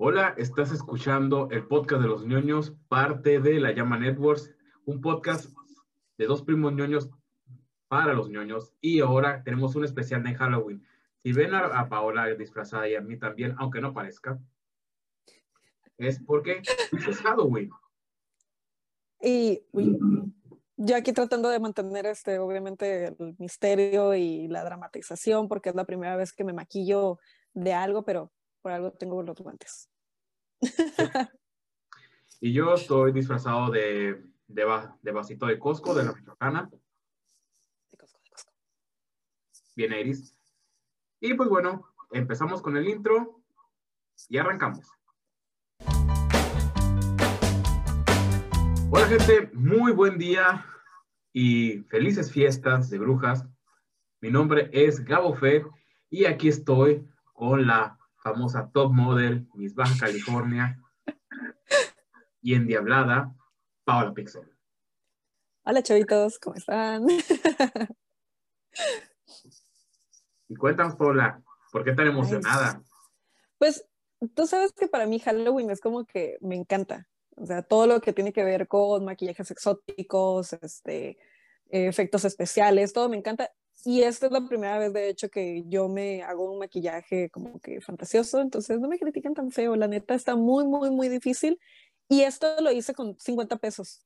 Hola, estás escuchando el podcast de los ñoños, parte de la Llama Networks, un podcast de dos primos ñoños para los ñoños. Y ahora tenemos un especial de Halloween. Si ven a, Paola disfrazada y a mí también, aunque no parezca, es porque es Halloween. Y yo aquí tratando de mantener este, obviamente, el misterio y la dramatización, porque es la primera vez que me maquillo de algo, pero por algo tengo los guantes. y yo estoy disfrazado de, de, vasito de Costco, de la Michoacana. De Costco, de Costco. Bien, Iris. Y pues bueno, empezamos con el intro y arrancamos. Hola gente, muy buen día y felices fiestas de brujas. Mi nombre es Gabo Fe y aquí estoy con la famosa top model Miss Baja California y endiablada Paola Pixel. Hola chavitos, ¿cómo están? y cuéntanos Paola, ¿por qué tan emocionada? Pues tú sabes que para mí Halloween es como que me encanta. O sea, todo lo que tiene que ver con maquillajes exóticos, este, efectos especiales, todo me encanta. Y esta es la primera vez, de hecho, que yo me hago un maquillaje como que fantasioso, entonces no me critiquen tan feo, la neta está muy, muy, muy difícil. Y esto lo hice con 50 pesos.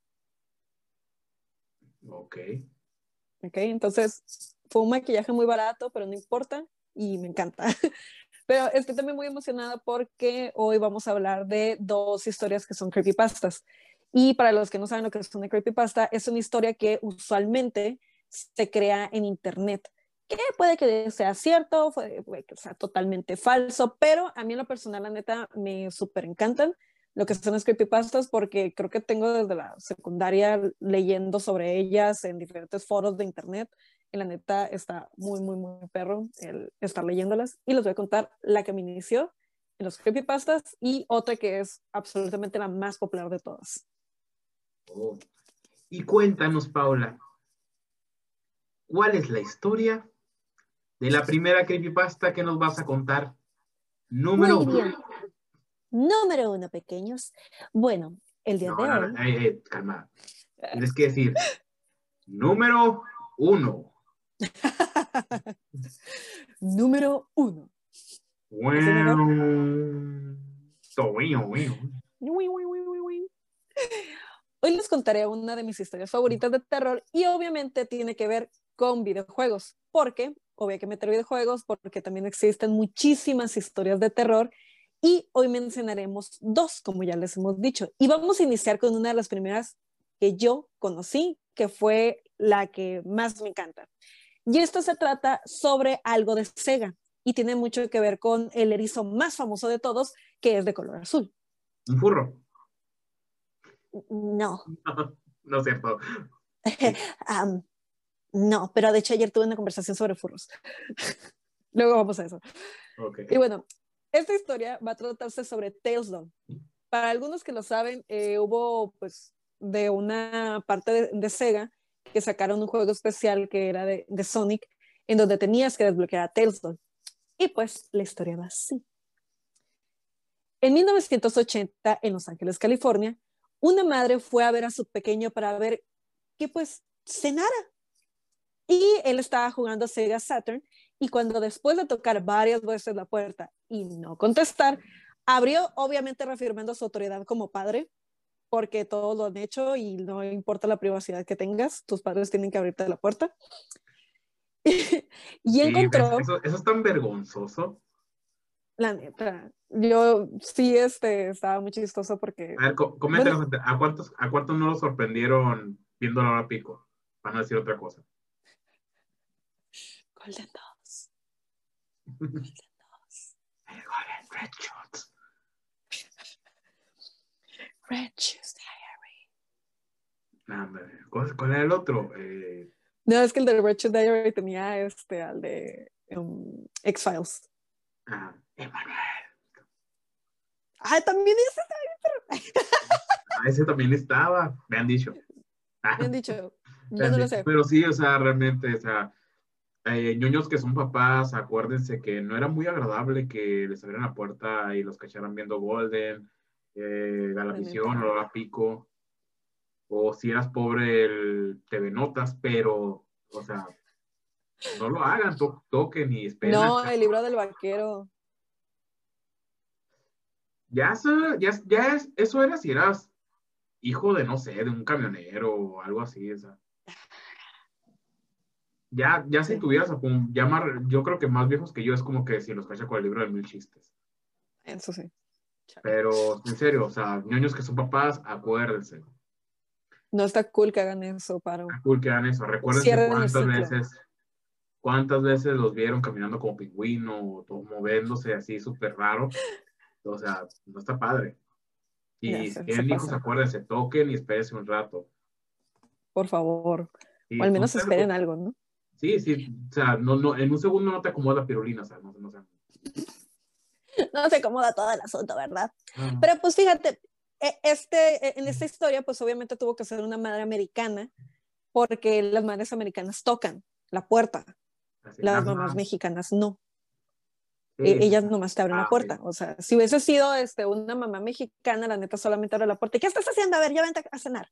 Ok. Ok, entonces fue un maquillaje muy barato, pero no importa y me encanta. Pero estoy también muy emocionada porque hoy vamos a hablar de dos historias que son creepypastas. Y para los que no saben lo que es una creepypasta, es una historia que usualmente se crea en Internet, que puede que sea cierto, puede que sea totalmente falso, pero a mí en lo personal, la neta, me súper encantan lo que son las creepypastas porque creo que tengo desde la secundaria leyendo sobre ellas en diferentes foros de Internet y la neta está muy, muy, muy perro el estar leyéndolas. Y les voy a contar la que me inició en los creepypastas y otra que es absolutamente la más popular de todas. Oh. Y cuéntanos, Paula, ¿cuál es la historia de la primera creepypasta que nos vas a contar? Número uno. Número uno, pequeños. Bueno, el día de hoy. Eh, eh, calma. Tienes que decir número uno. Número uno. Hoy les contaré una de mis historias favoritas de terror y obviamente tiene que ver con videojuegos, porque obvio que meter videojuegos porque también existen muchísimas historias de terror y hoy mencionaremos dos, como ya les hemos dicho. Y vamos a iniciar con una de las primeras que yo conocí, que fue la que más me encanta. Y esto se trata sobre algo de Sega y tiene mucho que ver con el erizo más famoso de todos, que es de color azul. ¿Un furro? No. No, es cierto. no, pero de hecho ayer tuve una conversación sobre furros. Luego vamos a eso. Y bueno, esta historia va a tratarse sobre Tales Para algunos que lo saben, eh, hubo pues de una parte de, de Sega que sacaron un juego especial que era de, Sonic, en donde tenías que desbloquear a Tailsdown. Y pues la historia va así. En 1980, en Los Ángeles, California, una madre fue a ver a su pequeño para ver que pues cenara. Y él estaba jugando Sega Saturn y cuando después de tocar varias veces la puerta y no contestar, abrió obviamente reafirmando su autoridad como padre porque todos lo han hecho y no importa la privacidad que tengas, tus padres tienen que abrirte la puerta. y encontró... Eso, es tan vergonzoso. La neta, yo sí este, estaba muy chistoso porque... A ver, coméntanos, ¿a, cuántos, ¿a cuántos no lo sorprendieron viendo la hora pico? Para no decir otra cosa. Golden Dogs. Golden Dogs. Golden Red Shots. Red Shoes Diary. ¿Cuál, era el otro? Eh... No, es que el de Red Shoes Diary tenía este, al de um, X-Files. Ah, Emanuel. Ah, también ese ah, ese también estaba, me han dicho. Me han dicho. Yo no lo sé. Pero sí, o sea, realmente, o sea, eh, ñoños que son papás, acuérdense que no era muy agradable que les abrieran la puerta y los cacharan viendo Golden, eh, Galavisión o la Pico. O si eras pobre, el TV Notas, pero, o sea, no lo hagan, toquen y esperen. No, el libro del vaquero. Ya, ya, ya es, eso era si eras hijo de, no sé, de un camionero o algo así, o sea. Ya, ya si tuvieras ya más, yo creo que más viejos que yo es como que si los cacha con el libro de mil chistes. Eso sí. Pero, en serio, o sea, niños que son papás, acuérdense. No está cool que hagan eso, Paro. Está cool que hagan eso. Recuerden cuántas veces, cuántas veces los vieron caminando como pingüino o moviéndose así súper raro. O sea, no está padre. Y si tienen hijos, acuérdense, toquen y espérense un rato. Por favor. o al menos esperen algo, ¿no? Sí, sí. O sea, no, no, en un segundo no te acomoda la pirulina, o sea, no, no, no se acomoda todo el asunto, ¿verdad? Pero pues fíjate, e, este, e, en esta historia, pues obviamente tuvo que ser una madre americana, porque las madres americanas tocan la puerta, las mamás mexicanas no. E, ellas nomás te abren la ah, puerta. O sea, si hubiese sido este, una mamá mexicana, la neta solamente abre la puerta. ¿Y qué estás haciendo? A ver, ya vente a cenar.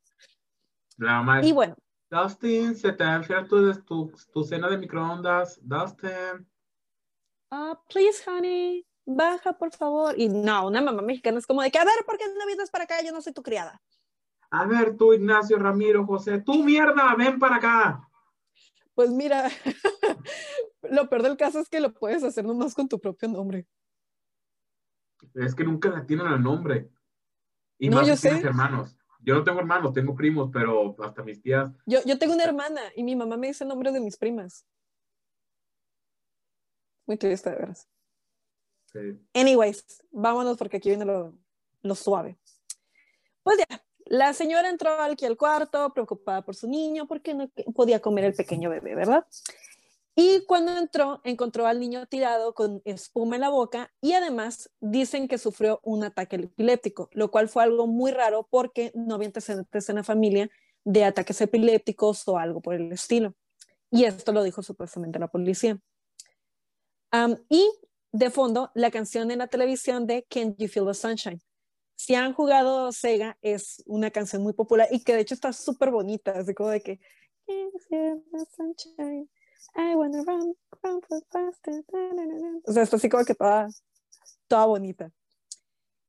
La mamá. Y bueno. Dustin, se te ha tu, tu, tu cena de microondas. Dustin. Ah, please, honey baja por favor. Y no, una mamá mexicana es como de que, a ver, ¿por qué no vienes para acá? Yo no soy tu criada. A ver, tú, Ignacio Ramiro, José, tú mierda, ven para acá. Pues mira, lo peor del caso es que lo puedes hacer nomás con tu propio nombre. Es que nunca la tienen al nombre. Y no, más yo sé. hermanos. Yo no tengo hermanos, tengo primos, pero hasta mis tías. Yo, yo tengo una hermana y mi mamá me dice nombres de mis primas. Muy triste, de veras. Anyways, vámonos porque aquí viene lo, suave. Pues ya, la señora entró aquí al cuarto preocupada por su niño porque no podía comer el pequeño bebé, ¿verdad? Y cuando entró, encontró al niño tirado con espuma en la boca y además dicen que sufrió un ataque epiléptico, lo cual fue algo muy raro porque no había antecedentes en la familia de ataques epilépticos o algo por el estilo. Y esto lo dijo supuestamente la policía. y de fondo la canción en la televisión de Can You Feel the Sunshine. Si han jugado Sega, es una canción muy popular y que de hecho está súper bonita, así como de que Can you feel the sunshine? I wanna run, run faster. O sea, está así como que toda, toda bonita.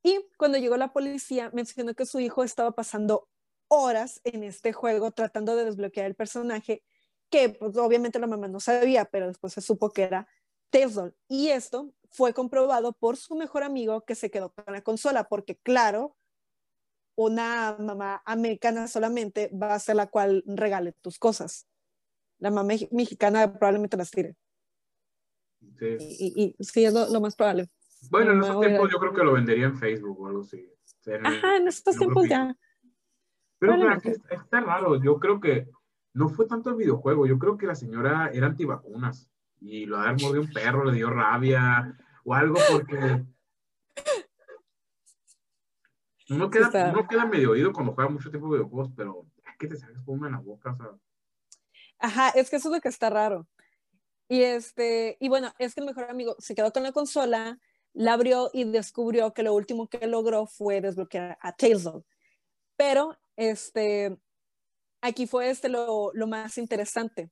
Y cuando llegó la policía, mencionó que su hijo estaba pasando horas en este juego tratando de desbloquear el personaje, que pues, obviamente la mamá no sabía, pero después se supo que era Tesla. Y esto fue comprobado por su mejor amigo que se quedó con la consola, porque claro, una mamá americana solamente va a ser la cual regale tus cosas. La mamá mexicana probablemente las tire. Sí. Y, sí, es lo, más probable. Bueno, en estos tiempos yo creo que lo vendería en Facebook o algo así. Ajá, en estos tiempos ya. Pero está raro, yo creo que no fue tanto el videojuego, yo creo que la señora era antivacunas y lo haber mordido un perro, le dio rabia o algo porque uno queda, uno queda medio oído cuando juega mucho tiempo de videojuegos, pero es que te sacas una en la boca, o sea. Ajá, es que eso es lo que está raro. Y este, y bueno, es que el mejor amigo se quedó con la consola, la abrió y descubrió que lo último que logró fue desbloquear a Tales Pero este, aquí fue este lo, lo más interesante.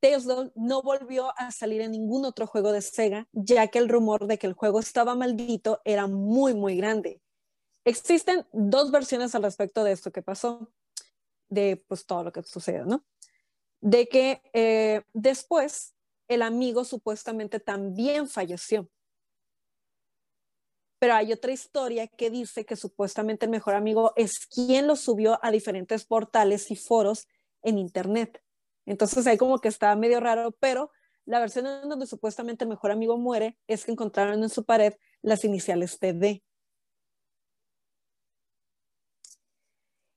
Tales no volvió a salir en ningún otro juego de Sega, ya que el rumor de que el juego estaba maldito era muy, muy grande. Existen dos versiones al respecto de esto que pasó, de pues todo lo que sucedió, ¿no? De que eh, después el amigo supuestamente también falleció. Pero hay otra historia que dice que supuestamente el mejor amigo es quien lo subió a diferentes portales y foros en Internet. Entonces ahí como que está medio raro, pero la versión en donde supuestamente el mejor amigo muere es que encontraron en su pared las iniciales TD.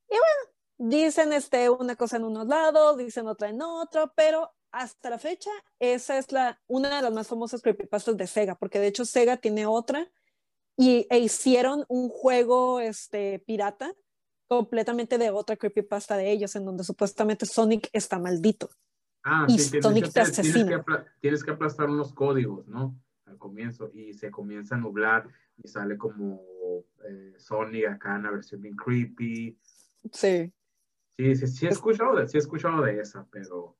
Y bueno, dicen este, una cosa en unos lados, dicen otra en otro, pero hasta la fecha esa es la, una de las más famosas creepypastas de Sega, porque de hecho Sega tiene otra y, e hicieron un juego este, pirata completamente de otra creepypasta de ellos, en donde supuestamente Sonic está maldito. Ah, y sí, Sonic te asesina. Tienes que, aplastar unos códigos, ¿no? Al comienzo, y se comienza a nublar y sale como eh, Sonic acá en la versión bien creepy. Sí. Sí, sí, sí he escuchado de, sí he escuchado de esa, pero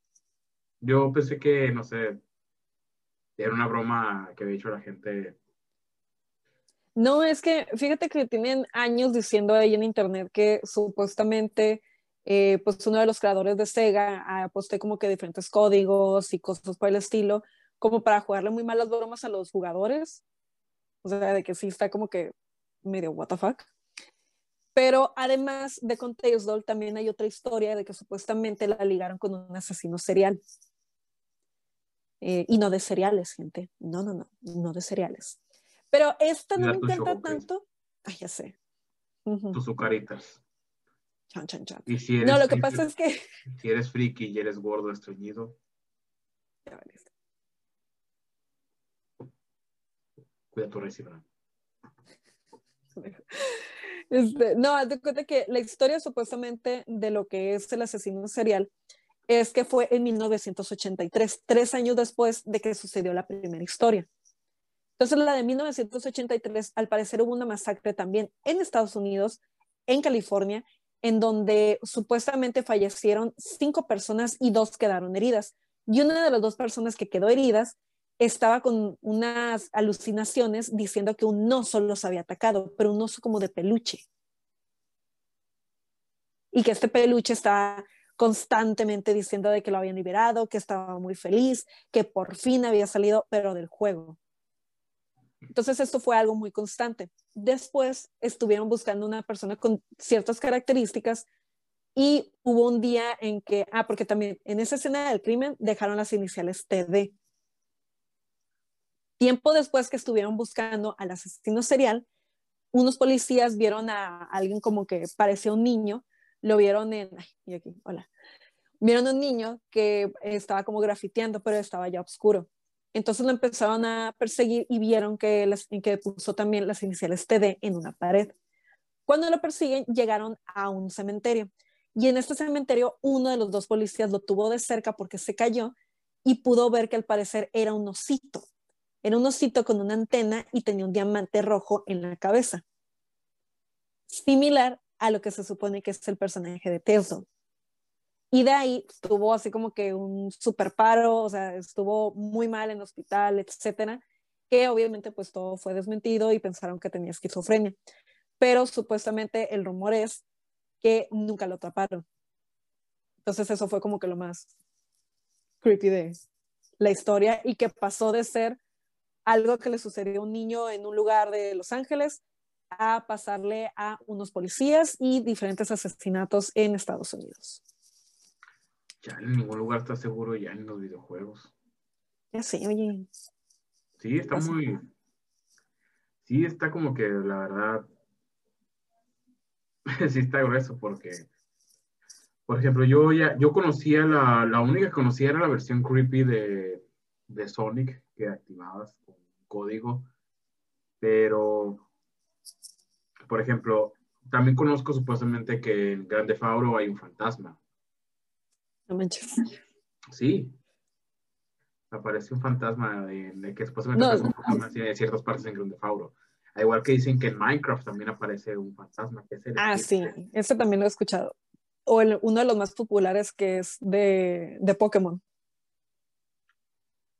yo pensé que, no sé, era una broma que había hecho la gente. No, es que fíjate que tienen años diciendo ahí en internet que supuestamente eh, pues uno de los creadores de Sega ha puesto como que diferentes códigos y cosas por el estilo, como para jugarle muy malas bromas a los jugadores. O sea, de que sí está como que medio what the fuck. Pero además de con Tales Doll, también hay otra historia de que supuestamente la ligaron con un asesino serial. Eh, y no de cereales, gente. No, no, no, no de cereales. Pero esta no me encanta tanto. Ay, ya sé. Tus azucaritas. Chan, chan, chan. no, lo que pasa es que. Si eres friki y eres gordo, estreñido. Cuida tu recibo. Este, no, haz de cuenta que la historia supuestamente de lo que es el asesino serial es que fue en 1983, tres años después de que sucedió la primera historia. Entonces, la de 1983, al parecer hubo una masacre también en Estados Unidos, en California, en donde supuestamente fallecieron cinco personas y dos quedaron heridas. Y una de las dos personas que quedó heridas estaba con unas alucinaciones diciendo que un oso los había atacado, pero un oso como de peluche. Y que este peluche estaba constantemente diciendo de que lo habían liberado, que estaba muy feliz, que por fin había salido, pero del juego. Entonces esto fue algo muy constante. Después estuvieron buscando una persona con ciertas características y hubo un día en que, ah, porque también en esa escena del crimen dejaron las iniciales TD. Tiempo después que estuvieron buscando al asesino serial, unos policías vieron a alguien como que parecía un niño, lo vieron en, ay, y aquí, hola, vieron un niño que estaba como grafiteando, pero estaba ya oscuro. Entonces lo empezaron a perseguir y vieron que, las, que puso también las iniciales TD en una pared. Cuando lo persiguen, llegaron a un cementerio. Y en este cementerio, uno de los dos policías lo tuvo de cerca porque se cayó y pudo ver que al parecer era un osito. Era un osito con una antena y tenía un diamante rojo en la cabeza. Similar a lo que se supone que es el personaje de Tesla. Y de ahí tuvo así como que un super paro, o sea, estuvo muy mal en el hospital, etcétera, que obviamente pues todo fue desmentido y pensaron que tenía esquizofrenia. Pero supuestamente el rumor es que nunca lo atraparon. Entonces eso fue como que lo más creepy de la historia y que pasó de ser algo que le sucedió a un niño en un lugar de Los Ángeles a pasarle a unos policías y diferentes asesinatos en Estados Unidos. Ya en ningún lugar está seguro ya en los videojuegos. Ya sé, oye. Sí, está muy. Sí, está como que la verdad. sí está grueso porque. Por ejemplo, yo ya, yo conocía la, la única que conocía era la versión creepy de, de Sonic que activabas con código. Pero, por ejemplo, también conozco supuestamente que en Grande Fauro hay un fantasma. No manches. Sí. Aparece un fantasma de, que supuestamente no, un fantasma de ciertas partes en Grande Fauro. igual que dicen que en Minecraft también aparece un fantasma. Que es ah, sí, ese también lo he escuchado. O uno de los más populares que es de, de Pokémon.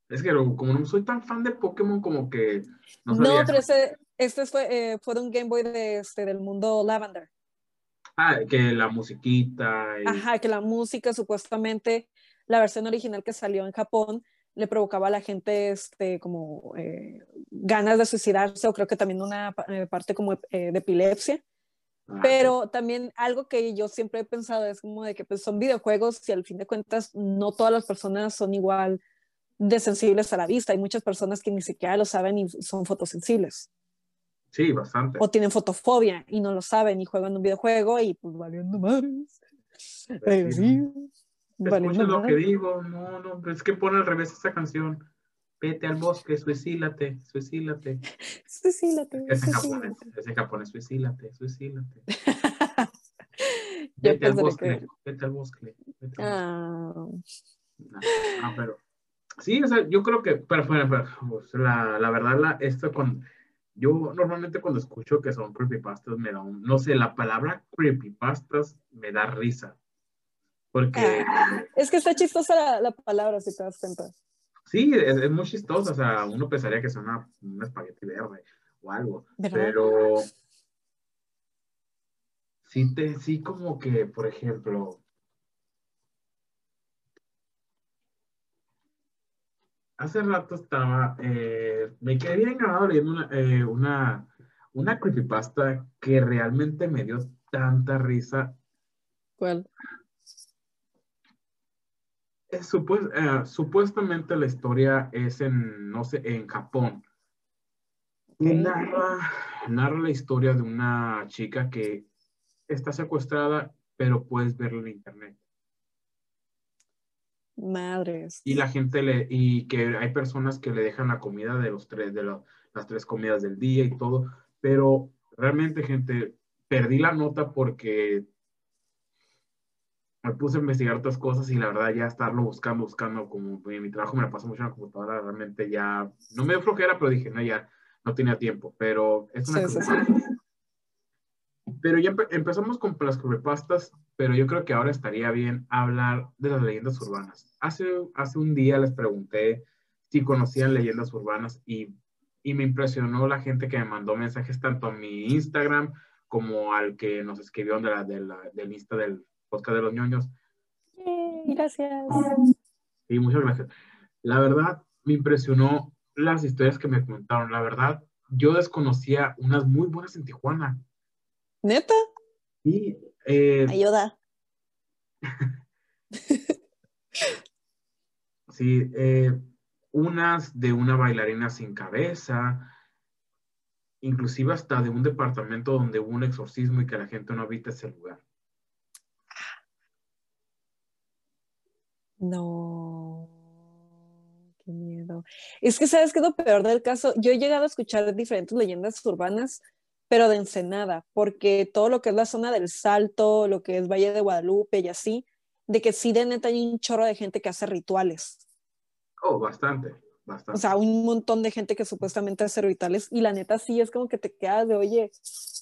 Es que como no soy tan fan de Pokémon, como que. No, no pero ese, este fue, eh, fue de un Game Boy de, este, del mundo Lavender. Ah, que la musiquita. Ajá, que la música supuestamente, la versión original que salió en Japón, le provocaba a la gente este, como eh, ganas de suicidarse o creo que también una eh, parte como eh, de epilepsia. Ah, Pero también algo que yo siempre he pensado es como de que pues, son videojuegos y al fin de cuentas no todas las personas son igual de sensibles a la vista. Hay muchas personas que ni siquiera lo saben y son fotosensibles. Sí, bastante. O tienen fotofobia y no lo saben y juegan un videojuego y pues valiendo madres. Pues sí. Escucha lo que digo, no, no, es que pone al revés esta canción. Vete al bosque, suicílate, suicílate. Suicílate. Es en japonés, es en japonés, suicílate, suicílate. vete, al bosque, vete al bosque, vete al bosque. Ah. Ah, pero sí, o sea, yo creo que, pero, la, la, verdad, la, esto con, yo normalmente cuando escucho que son creepypastas me da un, no sé, la palabra creepypastas me da risa. Porque... Ah, es que está chistosa la, palabra, si te das cuenta. Sí, es, muy chistosa, o sea, uno pensaría que es una, un espagueti verde o algo, pero sí, te, sí como que, por ejemplo, hace rato estaba, eh, me quedé bien grabado leyendo una, eh, una, una creepypasta que realmente me dio tanta risa. ¿Cuál? Eh, supuestamente la historia es en, no sé, en Japón. narra, narra la historia de una chica que está secuestrada, pero puedes verla en internet. Madres. Y la gente le, y que hay personas que le dejan la comida de los tres, de las tres comidas del día y todo, pero realmente, gente, perdí la nota porque me puse a investigar otras cosas y la verdad ya estarlo buscando, buscando, como en mi trabajo me la paso mucho en la computadora, realmente ya, no me dio flojera, pero dije, no, ya no tenía tiempo, pero es una cosa. Pero ya empezamos con las creepypastas, pero yo creo que ahora estaría bien hablar de las leyendas urbanas. Hace, hace un día les pregunté si conocían leyendas urbanas y, y me impresionó la gente que me mandó mensajes tanto a mi Instagram como al que nos escribió de la, de la, del Insta del podcast de los ñoños. gracias. Sí, muchas gracias. La verdad, me impresionó las historias que me comentaron. La verdad, yo desconocía unas muy buenas en Tijuana. ¿Neta? Sí. Eh, Ayuda. sí, eh, unas de una bailarina sin cabeza, inclusive hasta de un departamento donde hubo un exorcismo y que la gente no habita ese lugar. No, qué miedo. Es que, ¿sabes qué es lo peor del caso? Yo he llegado a escuchar diferentes leyendas urbanas pero de Ensenada, porque todo lo que es la zona del Salto, lo que es Valle de Guadalupe y así, de que sí de neta hay un chorro de gente que hace rituales. Oh, bastante, bastante. O sea, un montón de gente que supuestamente hace rituales y la neta sí es como que te quedas de, oye,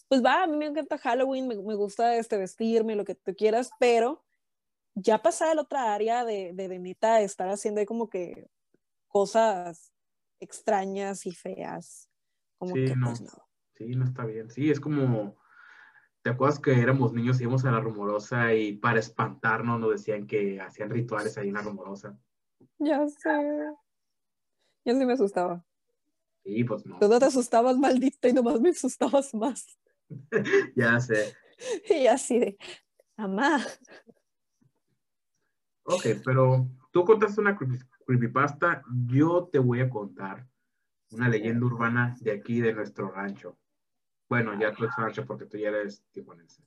pues va, a mí me encanta Halloween, me, gusta este vestirme, lo que tú quieras, pero ya pasar la otra área de, de, de neta estar haciendo ahí como que cosas extrañas y feas. Como que no. pues no. Sí, no está bien. Sí, es como, ¿te acuerdas que éramos niños y íbamos a la rumorosa y para espantarnos nos decían que hacían rituales ahí en la rumorosa? Ya sé. Yo sí me asustaba. Sí, pues no. Tú no te asustabas, maldita, y nomás me asustabas más. ya sé. Y así de, mamá. Ok, pero tú contaste una creepypasta, yo te voy a contar una leyenda urbana de aquí, de nuestro rancho. Bueno, ya tu ex porque tú ya eres tijuanense.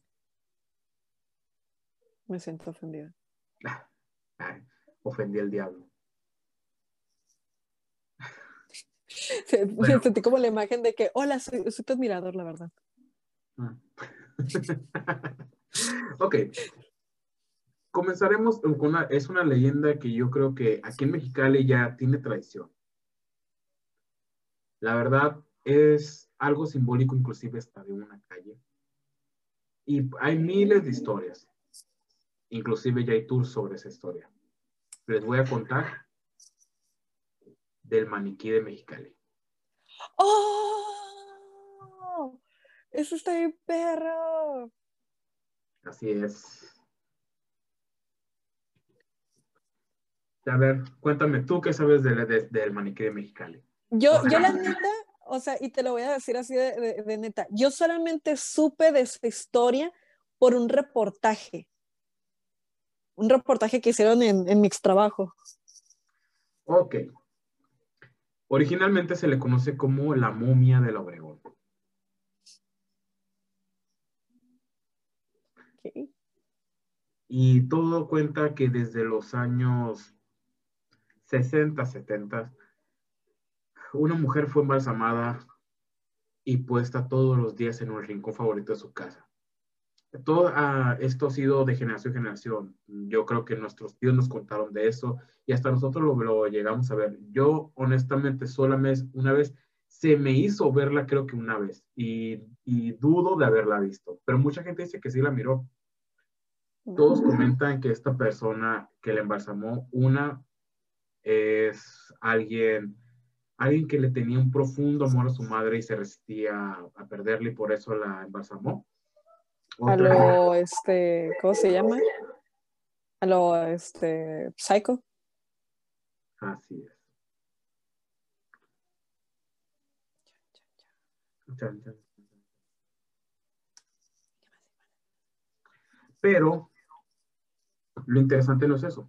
Me siento ofendida. ofendí al diablo. Me sentí como la imagen de que, hola, soy, tu admirador, la verdad. Ah. ok. Comenzaremos con una, es una leyenda que yo creo que aquí en Mexicali ya tiene tradición. La verdad es algo simbólico inclusive hasta de una calle. Y hay miles de historias. Inclusive ya hay tours sobre esa historia. Les voy a contar del maniquí de Mexicali. ¡Oh! Eso está bien perro. Así es. A ver, cuéntame, ¿tú qué sabes del maniquí de Mexicali? Yo, yo la neta, o sea, y te lo voy a decir así de, neta, yo solamente supe de esa historia por un reportaje, un reportaje que hicieron en, en Mix Trabajo. Ok. Originalmente se le conoce como la momia del Obregón. Okay. Y todo cuenta que desde los años 60, 70, una mujer fue embalsamada y puesta todos los días en un rincón favorito de su casa. todo ah, esto ha sido de generación en generación. Yo creo que nuestros tíos nos contaron de eso y hasta nosotros lo, lo llegamos a ver. Yo, honestamente, solamente una vez se me hizo verla, creo que una vez, y, y dudo de haberla visto, pero mucha gente dice que sí la miró. Todos comentan que esta persona que la embalsamó, una es alguien, alguien que le tenía un profundo amor a su madre y se resistía a perderle y por eso la embalsamó. a lo, este, ¿cómo se llama? A lo, este, psycho. Así es. Pero lo interesante no es eso.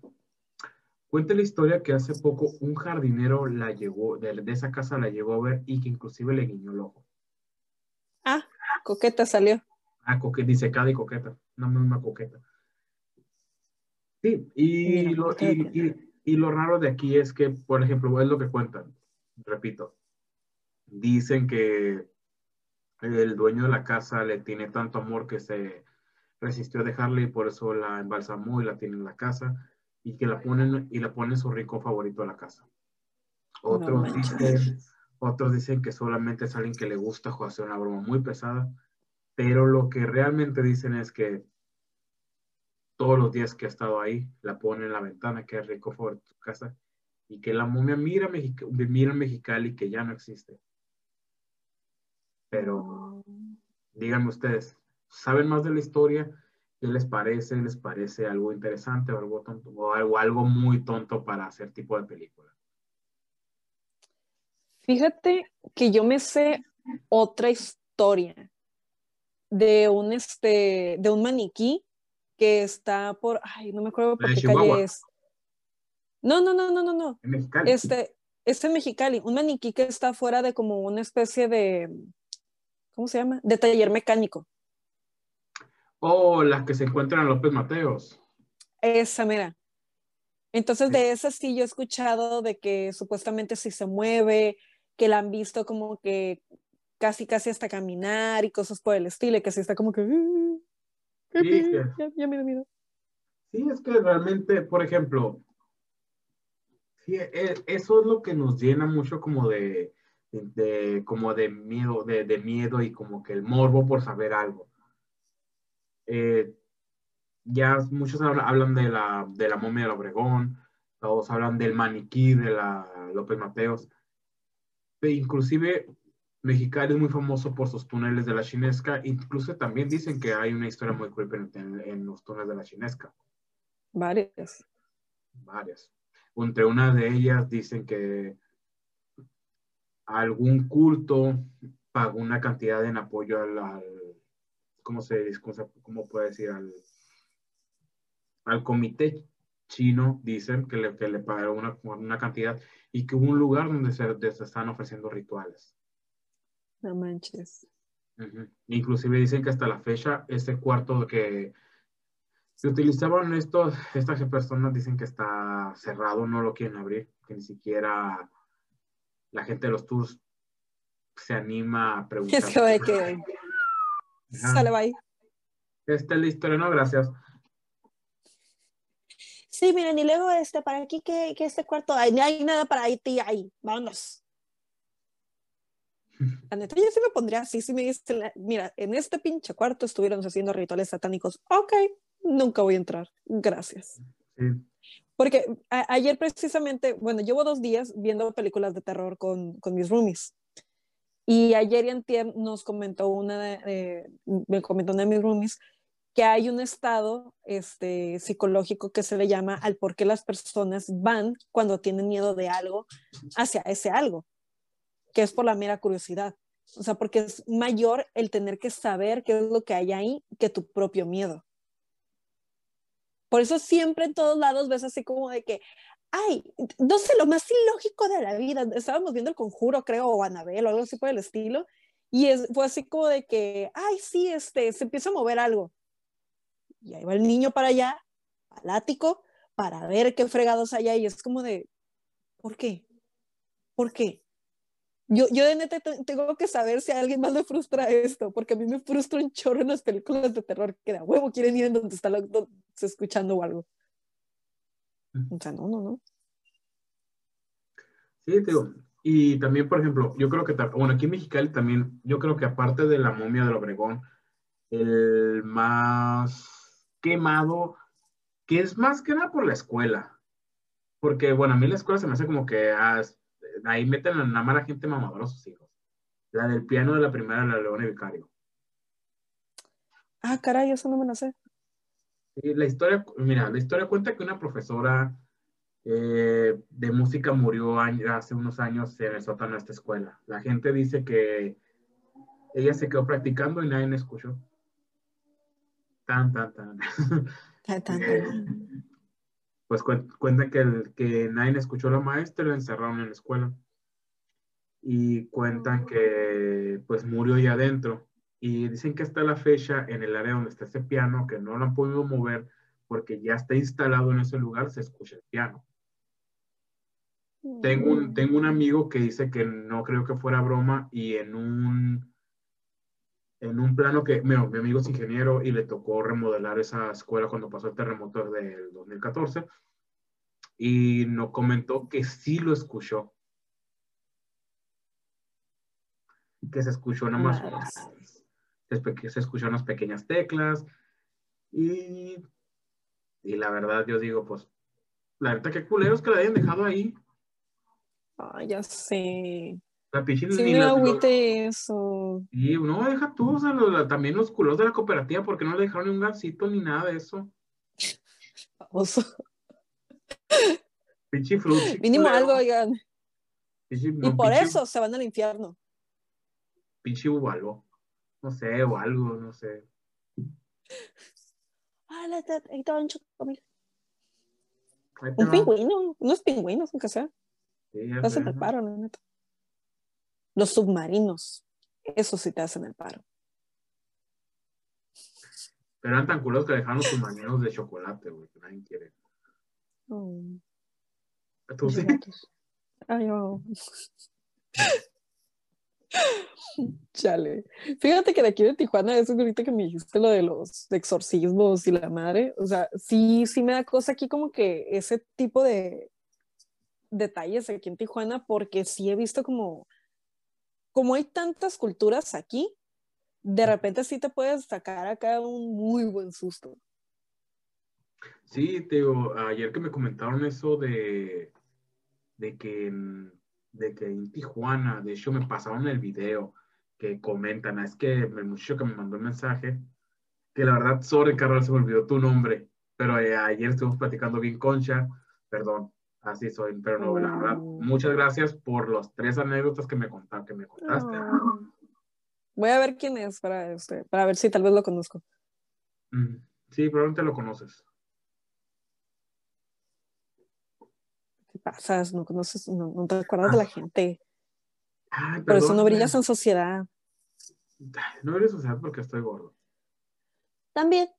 Cuenta la historia que hace poco un jardinero la llegó, de, esa casa la llegó a ver y que inclusive le guiñó el ojo. Ah, coqueta salió. Ah, coqueta, dice cada y coqueta, una misma coqueta. Sí, y, lo, y, lo raro de aquí es que, por ejemplo, es lo que cuentan, repito, dicen que el dueño de la casa le tiene tanto amor que se resistió a dejarle y por eso la embalsamó y la tiene en la casa y que la ponen y la pone su rico favorito a la casa. Otros, dicen, otros dicen que solamente es alguien que le gusta hacer una broma muy pesada, pero lo que realmente dicen es que todos los días que ha estado ahí, la pone en la ventana, que es rico favorito de su casa, y que la momia mira, mira Mexicali que ya no existe. Pero díganme ustedes, ¿saben más de la historia? ¿Qué les parece? ¿Les parece algo interesante o algo tonto? O algo, algo muy tonto para hacer tipo de película. Fíjate que yo me sé otra historia de un este de un maniquí que está por ay no me acuerdo por qué calle es no no no no no no este este Mexicali un maniquí que está fuera de como una especie de ¿cómo se llama? de taller mecánico Oh, las que se encuentran en López Mateos. Esa, mira. Entonces, de esa sí yo he escuchado de que supuestamente sí se mueve, que la han visto como que casi, casi hasta caminar y cosas por el estilo, y que sí está como que... sí, ya, ya mira, mira. Sí, es que realmente, por ejemplo, sí, e, eso es lo que nos llena mucho como de, de, como de miedo, de, de miedo y como que el morbo por saber algo. Eh, ya muchos hablan de la, de la momia del Obregón, todos hablan del maniquí de la López Mateos. E inclusive Mexicali es muy famoso por sus túneles de la chinesca. Incluso también dicen que hay una historia muy creepy en, los túneles de la chinesca. Varias. Varias. Entre una de ellas dicen que algún culto pagó una cantidad en apoyo al ¿cómo se cómo puede decir? Al, al comité chino, dicen que le, que le pagaron una, una cantidad y que hubo un lugar donde se, están ofreciendo rituales. No manches. Inclusive dicen que hasta la fecha ese cuarto que se utilizaban estos, estas personas dicen que está cerrado, no lo quieren abrir, que ni siquiera la gente de los tours se anima a preguntar. Es que, Sale, bye. Esta es la historia, ¿no? Gracias. Sí, miren, y luego este, para aquí que, que este cuarto, hay, no hay nada para ti ahí, vámonos. La neta, yo sí me pondría así, si me dice, mira, en este pinche cuarto estuvieron haciendo rituales satánicos. Ok, nunca voy a entrar. Gracias. Sí. Porque ayer precisamente, bueno, llevo dos días viendo películas de terror con, con mis roomies. Y ayer y nos comentó una de, me comentó una de mis roomies que hay un estado este, psicológico que se le llama al por qué las personas van cuando tienen miedo de algo hacia ese algo, que es por la mera curiosidad. O sea, porque es mayor el tener que saber qué es lo que hay ahí que tu propio miedo. Por eso siempre en todos lados ves así como de que, ay, no sé, lo más ilógico de la vida. Estábamos viendo el conjuro, creo, o Anabel o algo así por el estilo. Y es, fue así como de que, ay, sí, este, se empieza a mover algo. Y ahí va el niño para allá, al ático, para ver qué fregados hay ahí. Es como de, ¿por qué? ¿Por qué? Yo, yo de neta tengo que saber si a alguien más le frustra esto, porque a mí me frustra un chorro en las películas de terror, que de huevo quieren ir en donde está lo, escuchando o algo. O sea, no, no, no. Sí, digo, y también, por ejemplo, yo creo que, bueno, aquí en Mexicali también, yo creo que aparte de la momia del Obregón, el más quemado, que es más que nada por la escuela. Porque, bueno, a mí la escuela se me hace como que ah, ahí meten a la mala gente mamadora a sus hijos. La del piano de la primera, la Leona Vicario. Ah, caray, eso no me lo sé. La historia, mira, la historia cuenta que una profesora eh, de música murió hace unos años en el sótano de esta escuela. La gente dice que ella se quedó practicando y nadie escuchó. Tan, tan, tan. tan, tan, Pues cuenta que, que nadie escuchó a la maestra y la encerraron en la escuela. Y cuentan que pues murió ya adentro. Y dicen que hasta la fecha en el área donde está ese piano, que no lo han podido mover porque ya está instalado en ese lugar, se escucha el piano. Tengo un, tengo un amigo que dice que no creo que fuera broma y en un, en un plano que, mi, mi amigo es ingeniero y le tocó remodelar esa escuela cuando pasó el terremoto del 2014 y nos comentó que sí lo escuchó. Que se escuchó nada más, se, se escuchó unas pequeñas teclas y, y la verdad yo digo, pues, la verdad que culeros que la hayan dejado ahí Ah, ya sé. La piscina sí, me agüite eso. Y no, deja tú, o sea, también los culos de la cooperativa, porque no le dejaron ni un gasito ni nada de eso. Famoso. Pinche Mínimo algo, oigan. y por eso se van al infierno. Pinche bubalo. No sé, o algo, no sé. Ah, la, ahí estaba un Un pingüino, unos pingüinos, aunque sea. te hacen el paro, la neta. Los submarinos, eso sí te hacen el paro. Pero eran tan culos que dejaron los submarinos de chocolate, güey, que nadie quiere. Oh. ¿Tú sí? Ay, yo. Chale. Fíjate que de aquí de Tijuana, eso ahorita que me dijiste lo de los exorcismos y la madre, o sea, sí, sí me da cosa aquí como que ese tipo de detalles aquí en Tijuana, porque sí he visto como, como hay tantas culturas aquí, de repente sí te puedes sacar acá un muy buen susto. Sí, te digo, ayer que me comentaron eso de, de que de que en Tijuana, de hecho me pasaron el video que comentan, es que el muchacho que me mandó el mensaje, que la verdad, sobre Carol, se me olvidó tu nombre, pero eh, ayer estuvimos platicando bien concha, perdón, así soy, pero no, la verdad, oh. muchas gracias por los tres anécdotas que me, contaste, que me contaste. Oh. Voy a ver quién es para, este, para ver si tal vez lo conozco. Mm, sí, probablemente lo conoces. Pasas? No conoces, no, te acuerdas de la ah. gente. Por eso no brillas en sociedad. No brillas en sociedad porque estoy gordo. También.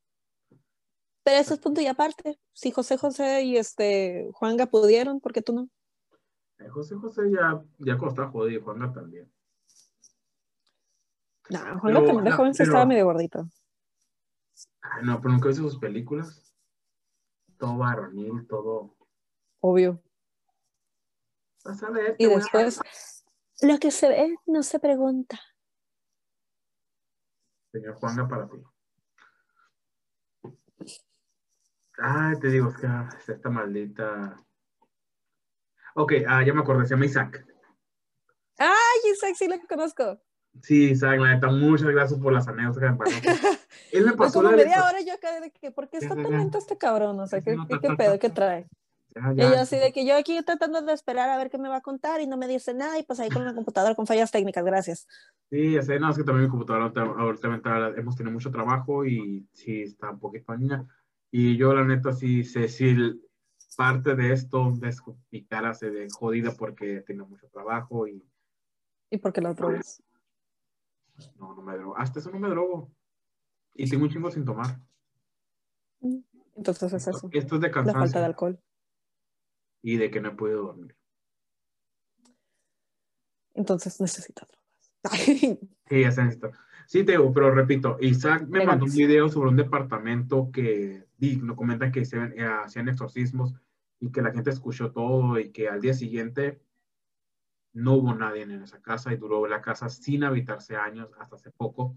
Pero eso es punto y aparte. Si José José y este Juanga pudieron, ¿por qué tú no? Eh, José José ya, ya cuando estaba jodido, Juanga también. No, Juanga también de joven se estaba medio gordito. no, pero nunca hizo sus películas. Todo varonil, todo. Obvio y después, lo que se ve no se pregunta. Señor Juanga, para ti. Ay, te digo, es que ah, esta maldita. Ok, ah, ya me acordé, se llama Isaac. Ay, Isaac, sí lo conozco. Sí, Isaac, la neta, muchas gracias por las anécdotas que me pasó. Él me pasó como media hora yo acá de que, ¿por qué está tan lento este cabrón? O sea, ¿qué, qué pedo, qué trae? Y yo así de que yo aquí tratando de esperar a ver qué me va a contar y no me dice nada y pues ahí con la computadora con fallas técnicas, gracias. Sí, ya sé, no, es que también mi computadora ahorita hemos tenido mucho trabajo y sí está un poquito niña. Y yo la neta sí sé si parte de esto de mi cara se ve jodida porque tengo mucho trabajo y... ¿Y porque la drogas? No, no me drogo. Hasta eso no me drogo. Y tengo un chingo sin tomar. Mm, entonces es eso. Esto es de cansancio. La falta de alcohol y de que no puedo dormir. Entonces necesita drogas. sí, ya se necesita. Sí, te digo, pero repito, Isaac me mandó un video sobre un departamento que nos comentan que se, eh, hacían exorcismos y que la gente escuchó todo y que al día siguiente no hubo nadie en esa casa y duró la casa sin habitarse años hasta hace poco.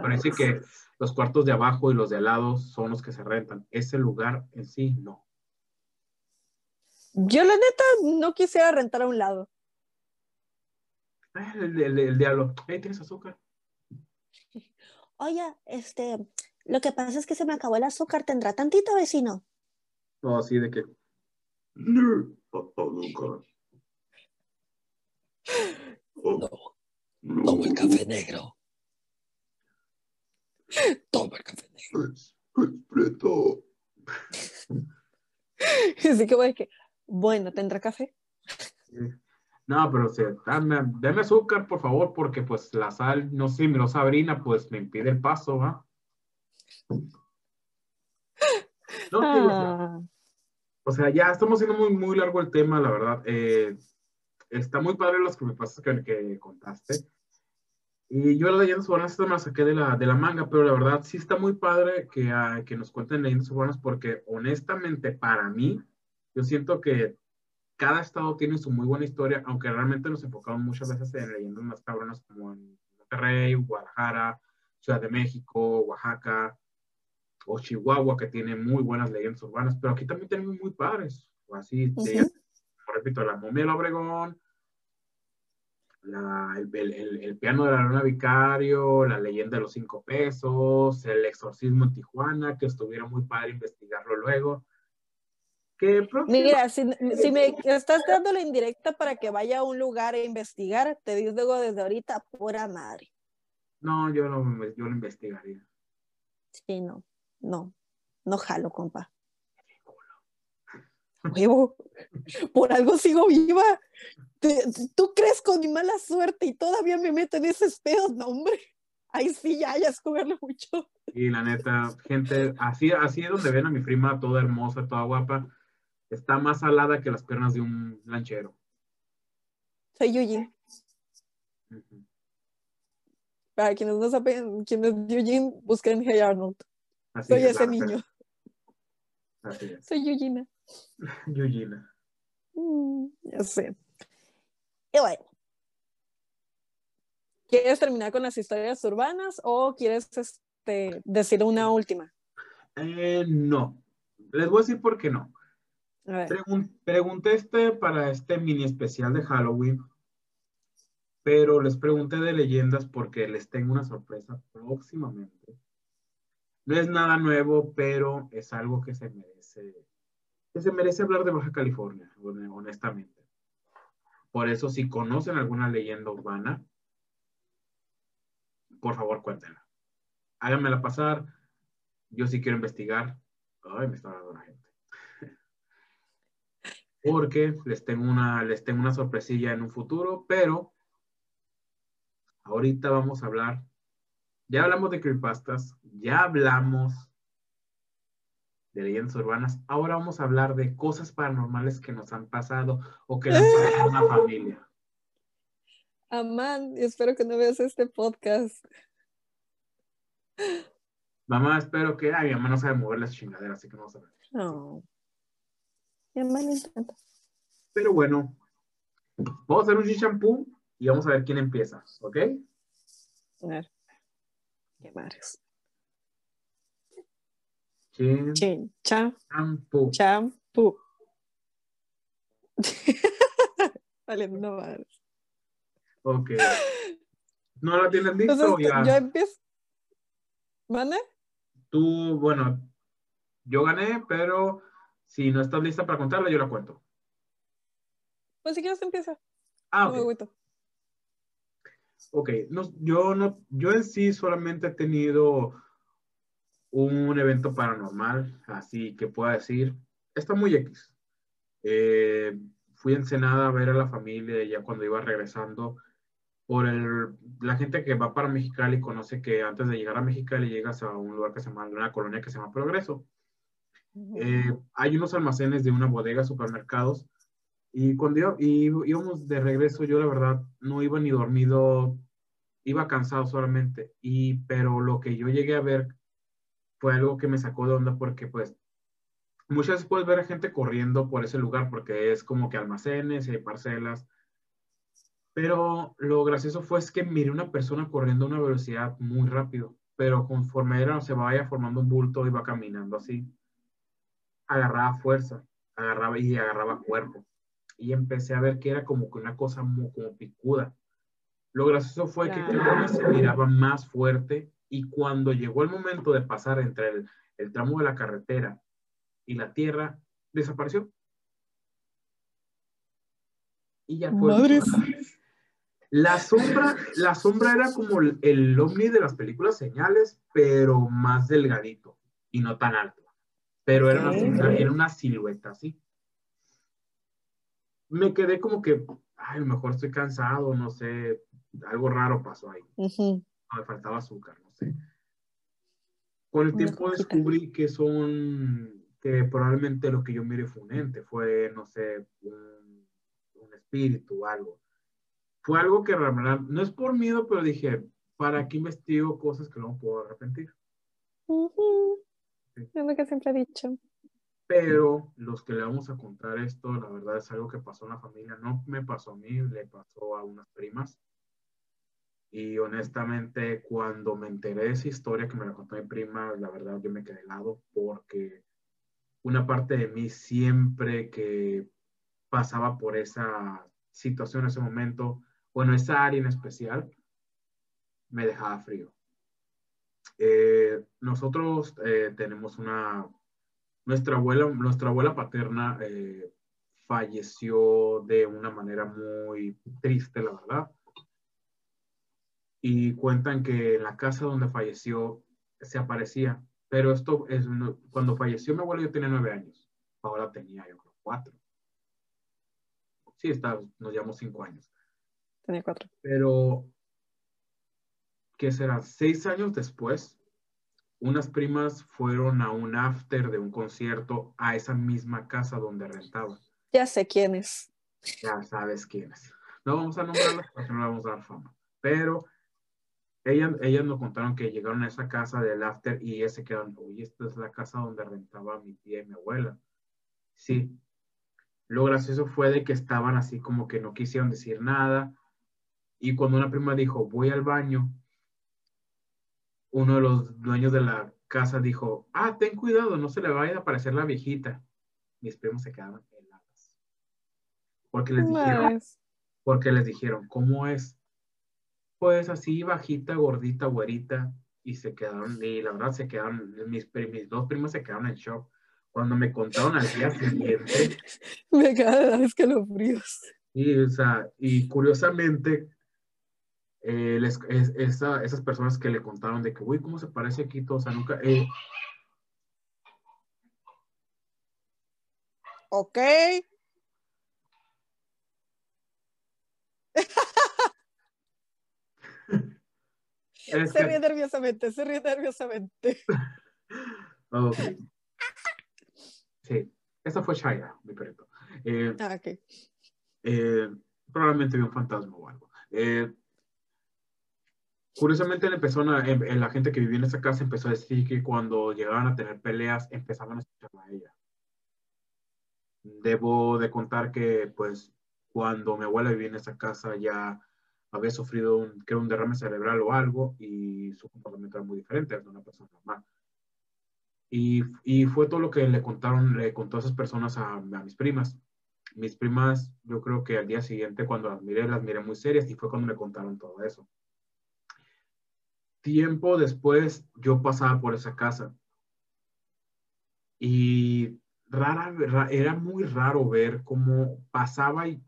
Parece que los cuartos de abajo y los de al lado son los que se rentan. Ese lugar en sí, no. Yo la neta no quisiera rentar a un lado. El, diablo, ¿tienes azúcar? Oye, este, lo que pasa es que se me acabó el azúcar. ¿Tendrá tantito, vecino? No, así de que. No, azúcar. No, no el café negro. Toma café negro. Así que voy que, bueno, ¿tendrá café? No, pero sí, dame, azúcar, por favor, porque pues la sal, no sé, me lo sabrina, pues me impide el paso, ¿va? No, ah. o sea, ya estamos haciendo muy, muy largo el tema, la verdad. Eh, está muy padre los que me pasas que, que contaste. Y yo las leyendas urbanas me las saqué de la, de la manga, pero la verdad sí está muy padre que, uh, que nos cuenten leyendas urbanas porque honestamente para mí, yo siento que cada estado tiene su muy buena historia, aunque realmente nos enfocamos muchas veces en leyendas más cabronas como en Monterrey, Guadalajara, Ciudad de México, Oaxaca o Chihuahua, que tiene muy buenas leyendas urbanas, pero aquí también tenemos muy padres, o así, repito, la momia del Obregón, el, piano de la luna vicario, la leyenda de los cinco pesos, el exorcismo en Tijuana, que estuviera muy padre investigarlo luego. Mira, si, me estás dando la indirecta para que vaya a un lugar a investigar, te digo desde ahorita, pura madre. No, yo, no, yo lo investigaría. Sí, no, no, no jalo, compa. Huevo, por algo sigo viva. ¿Tú crees con mi mala suerte y todavía me meto en esos pedos? No, hombre. Ahí sí, ya, ya es mucho. Y la neta, gente, así, así es donde ven a mi prima toda hermosa, toda guapa. Está más alada que las piernas de un lanchero. Soy Yuji. Para quienes no saben quién es Eugene, busquen Hey Arnold. Soy ese niño. Soy Eugina. Eugina. Mm, ya sé. Y bueno. ¿Quieres terminar con las historias urbanas o quieres este, decir una última? Eh, no. Les voy a decir por qué no. Pregunté este para este mini especial de Halloween, pero les pregunté de leyendas porque les tengo una sorpresa próximamente. No es nada nuevo, pero es algo que se merece, que se merece hablar de Baja California, honestamente. Por eso, si conocen alguna leyenda urbana, por favor cuéntenla. Háganmela pasar. Yo sí quiero investigar. Ay, me está dando la gente. Porque les tengo una, les tengo una sorpresilla en un futuro, pero ahorita vamos a hablar. Ya hablamos de creepypastas, ya hablamos de leyendas urbanas. Ahora vamos a hablar de cosas paranormales que nos han pasado o que han pasado a una familia. Amán, espero que no veas este podcast. Mamá, espero que. Ay, mi mamá no sabe mover las chingaderas, así que no sabe. No. Lo. Pero bueno, vamos a hacer un shampoo y vamos a ver quién empieza, ¿ok? A ver. Qué madres. Chin, Chin, champú. Champú. vale, no más. Ok. ¿No la tienes listo ya? Yo empiezo. ¿Mande? Tú, bueno, yo gané, pero si no estás lista para contarla, yo la cuento. Pues si quieres empieza. Ah, ok. Ok, no, yo no, yo en sí solamente he tenido un evento paranormal, así que pueda decir, está muy X. Eh, fui a Ensenada a ver a la familia ya cuando iba regresando. Por el, la gente que va para Mexicali conoce que antes de llegar a Mexicali llegas a un lugar que se llama, una colonia que se llama Progreso. Eh, hay unos almacenes de una bodega, supermercados, Y cuando íbamos de regreso, yo la verdad no iba ni dormido, iba cansado solamente. Y, pero lo que yo llegué a ver fue algo que me sacó de onda porque pues muchas veces puedes ver a gente corriendo por ese lugar porque es como que almacenes y parcelas. Pero lo gracioso fue es que miré una persona corriendo a una velocidad muy rápido, pero conforme era, se vaya formando un bulto, iba caminando así. Agarraba fuerza, agarraba y agarraba cuerpo. Y empecé a ver que era como que una cosa como, como picuda. Lo gracioso fue que se miraba más fuerte y cuando llegó el momento de pasar entre el, el tramo de la carretera y la tierra desapareció. Y ya fue. La sombra, la sombra era como el, el ovni de las películas señales, pero más delgadito y no tan alto. Pero era, una, era una silueta así. Me quedé como que, ay, mejor estoy cansado, no sé, algo raro pasó ahí. Me faltaba azúcar, no sé. Con el tiempo descubrí que son que probablemente lo que yo miré fue un ente, fue, no sé, un, un espíritu o algo. Fue algo que no es por miedo, pero dije, ¿para qué investigo cosas que no puedo arrepentir? Es lo que siempre he dicho. Pero los que le vamos a contar esto, la verdad es algo que pasó en la familia. No me pasó a mí, le pasó a unas primas. Y honestamente, cuando me enteré de esa historia que me la contó mi prima, la verdad yo me quedé helado porque una parte de mí siempre que pasaba por esa situación, ese momento, bueno, esa área en especial, me dejaba frío. Eh, nosotros eh, tenemos una, nuestra abuela, nuestra abuela paterna eh, falleció de una manera muy triste, la verdad. Y cuentan que en la casa donde falleció se aparecía pero esto es, cuando falleció mi abuelo yo tenía nueve años. Ahora tenía yo creo cuatro. Sí, está, nos llevamos cinco años. Tenía cuatro. Pero, ¿qué será? Seis años después, unas primas fueron a un after de un concierto a esa misma casa donde rentaba. Ya sé quién es. Ya sabes quién es. No vamos a nombrarla porque no le vamos a dar fama. Pero ellas, nos contaron que llegaron a esa casa del after y ellas se quedaron, oye, esta es la casa donde rentaba mi tía y mi abuela. Sí. Lo gracioso fue de que estaban así como que no quisieron decir nada. Y cuando una prima dijo, voy al baño, uno de los dueños de la casa dijo, ah, ten cuidado, no se le vaya a aparecer la viejita. Mis primos se quedaron heladas. Porque les dijeron, porque les dijeron, ¿cómo es? pues así bajita, gordita, güerita, y se quedaron, y la verdad se quedaron, mis, mis dos primos se quedaron en shock. Cuando me contaron al día siguiente. me dar escalofríos. Y, o sea, y curiosamente, eh, les, esa, esas personas que le contaron de que, uy, ¿cómo se parece aquí todo? O sea, nunca. Eh, ok. se ríe nerviosamente, se ríe nerviosamente. Sí, esa fue Shaya, mi perrito. Eh, ah, ok. Eh, probablemente vio un fantasma o algo. Eh, curiosamente, la, persona, en, la gente que vivía en esa casa empezó a decir que cuando llegaban a tener peleas, empezaban a escucharla a ella. Debo de contar que, pues, cuando mi abuela vivía en esa casa, ya había sufrido un, que un derrame cerebral o algo y su comportamiento era muy diferente de una persona normal. Y, y, fue todo lo que le contaron, le contó a esas personas a, a, mis primas. Mis primas, yo creo que al día siguiente cuando las miré, las miré muy serias y fue cuando me contaron todo eso. Tiempo después yo pasaba por esa casa y rara, era muy raro ver cómo pasaba y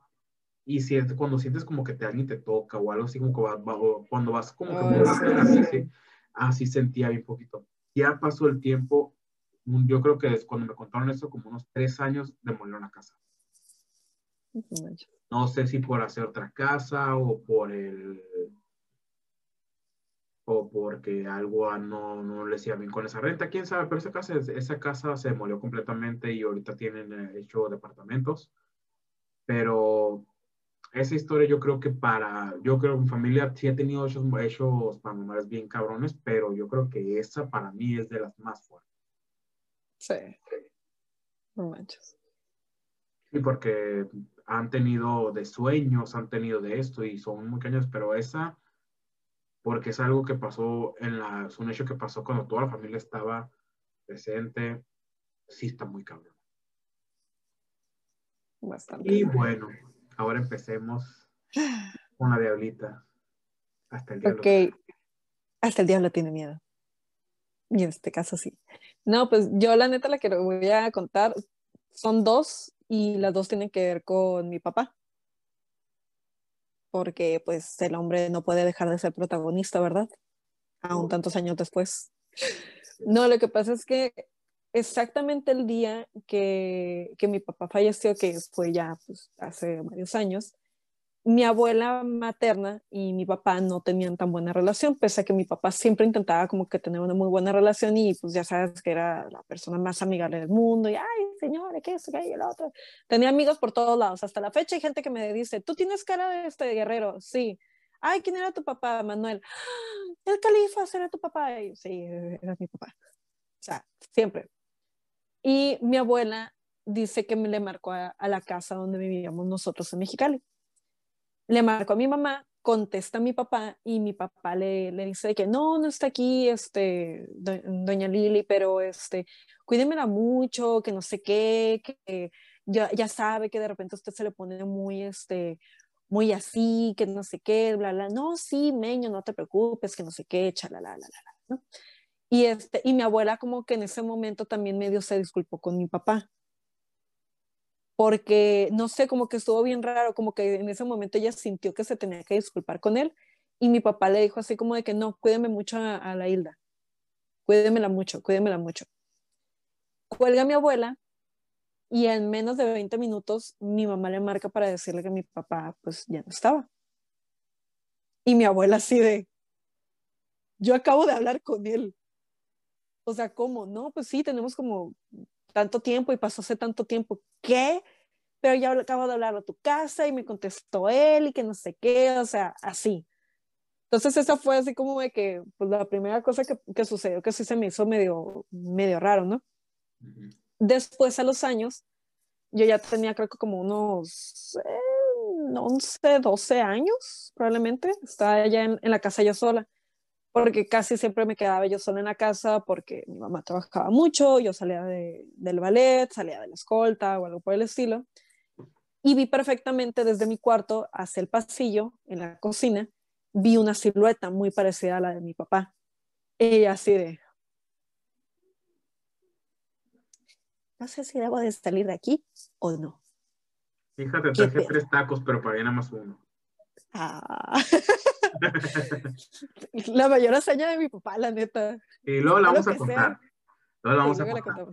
y sientes, cuando sientes como que te, alguien te toca o algo así como que cuando vas como que así, así sentía bien poquito. Ya pasó el tiempo, yo creo que cuando me contaron eso, como unos tres años, demolieron la casa. No sé si por hacer otra casa o por el o porque algo no, no le hacía bien con esa renta, quién sabe, pero esa casa, esa casa se demolió completamente y ahorita tienen eh, hecho departamentos pero esa historia yo creo que para, yo creo que mi familia sí ha tenido hechos, hechos paranormales bien cabrones, pero yo creo que esa para mí es de las más fuertes. Sí. No manches. Sí, porque han tenido de sueños, han tenido de esto y son muy caños, pero esa, porque es algo que pasó en la, es un hecho que pasó cuando toda la familia estaba presente, sí está muy cabrón. Bastante. Y bueno, ahora empecemos con la diablita. Hasta el diablo. Ok. Hasta el diablo tiene miedo. Y en este caso sí. No, pues yo la neta la que voy a contar son dos y las dos tienen que ver con mi papá. Porque pues el hombre no puede dejar de ser protagonista, ¿verdad? Aún tantos años después. No, lo que pasa es que exactamente el día que, que mi papá falleció, que fue ya pues, hace varios años, mi abuela materna y mi papá no tenían tan buena relación, pese a que mi papá siempre intentaba como que tener una muy buena relación y pues ya sabes que era la persona más amigable del mundo y, ay, señora, ¿qué es? ¿Qué el otro? Tenía amigos por todos lados. Hasta la fecha hay gente que me dice, ¿tú tienes cara de este guerrero? Sí. Ay, ¿quién era tu papá, Manuel? ¡Ah! El califa, ¿era tu papá? Y, sí, era mi papá. O sea, siempre. Y mi abuela dice que me le marcó a, a la casa donde vivíamos nosotros en Mexicali le marcó a mi mamá, contesta a mi papá y mi papá le, dice que no, no está aquí, este, doña Lili, pero este, cuídemela mucho, que no sé qué, que ya, ya sabe que de repente usted se le pone muy, este, muy así, que no sé qué, bla, bla, no, sí, meño, no te preocupes, que no sé qué, chalala, la, la, la, ¿no? Y, este, y mi abuela como que en ese momento también medio se disculpó con mi papá porque no sé, como que estuvo bien raro, como que en ese momento ella sintió que se tenía que disculpar con él y mi papá le dijo así como de que no, cuídeme mucho a, la Hilda, cuídemela mucho, cuídemela mucho. Cuelga mi abuela y en menos de 20 minutos mi mamá le marca para decirle que mi papá pues ya no estaba. Y mi abuela así de, yo acabo de hablar con él. O sea, ¿cómo? No, pues sí, tenemos como tanto tiempo y pasó hace tanto tiempo. ¿Qué? Pero ya acabo de hablar a tu casa y me contestó él y que no sé qué, o sea, así. Entonces esa fue así como de que, pues la primera cosa que, que sucedió que sí se me hizo medio, medio raro, ¿no? Después a los años, yo ya tenía creo que como unos eh, 11, 12 años, probablemente, estaba ya en, en la casa yo sola porque casi siempre me quedaba yo sola en la casa porque mi mamá trabajaba mucho, yo salía de, del ballet, salía de la escolta o algo por el estilo. Y vi perfectamente desde mi cuarto hacia el pasillo, en la cocina, vi una silueta muy parecida a la de mi papá. Ella así de... No sé si debo de salir de aquí o no. Fíjate, traje tres tacos, pero para nada más uno. Ah. la mayor hazaña de mi papá, la neta. Y luego la vamos a contar. Luego la vamos a contar.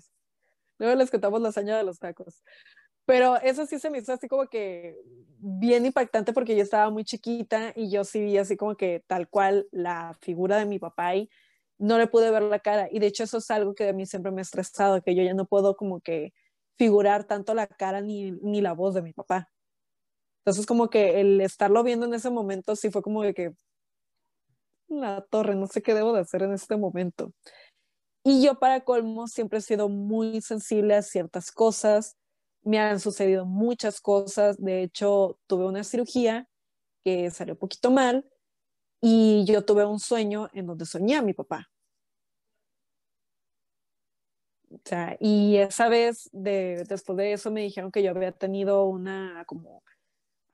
Luego les contamos la hazaña de los tacos. Pero eso sí se me hizo así como que bien impactante porque yo estaba muy chiquita y yo sí vi así como que tal cual la figura de mi papá y no le pude ver la cara. Y de hecho eso es algo que a mí siempre me ha estresado, que yo ya no puedo como que figurar tanto la cara ni, ni la voz de mi papá. Entonces como que el estarlo viendo en ese momento sí fue como de que la torre, no sé qué debo de hacer en este momento. Y yo para colmo siempre he sido muy sensible a ciertas cosas, me han sucedido muchas cosas, de hecho tuve una cirugía que salió poquito mal y yo tuve un sueño en donde soñé a mi papá. O sea, y esa vez, de, después de eso, me dijeron que yo había tenido una como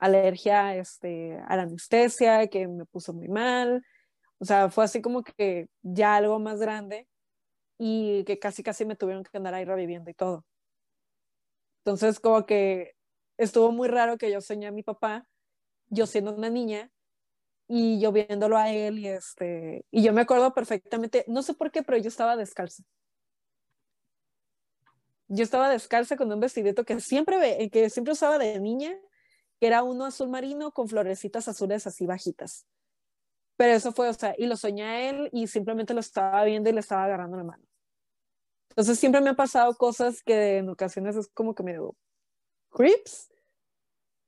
alergia este, a la anestesia, que me puso muy mal. O sea, fue así como que ya algo más grande y que casi casi me tuvieron que andar ahí reviviendo y todo. Entonces, como que estuvo muy raro que yo soñé a mi papá, yo siendo una niña, y yo viéndolo a él, y, este, y yo me acuerdo perfectamente, no sé por qué, pero yo estaba descalza. Yo estaba descalza con un vestidito que siempre, que siempre usaba de niña, que era uno azul marino con florecitas azules así bajitas. Pero eso fue, o sea, y lo soñé a él y simplemente lo estaba viendo y le estaba agarrando la mano. Entonces siempre me han pasado cosas que en ocasiones es como que me digo, creeps.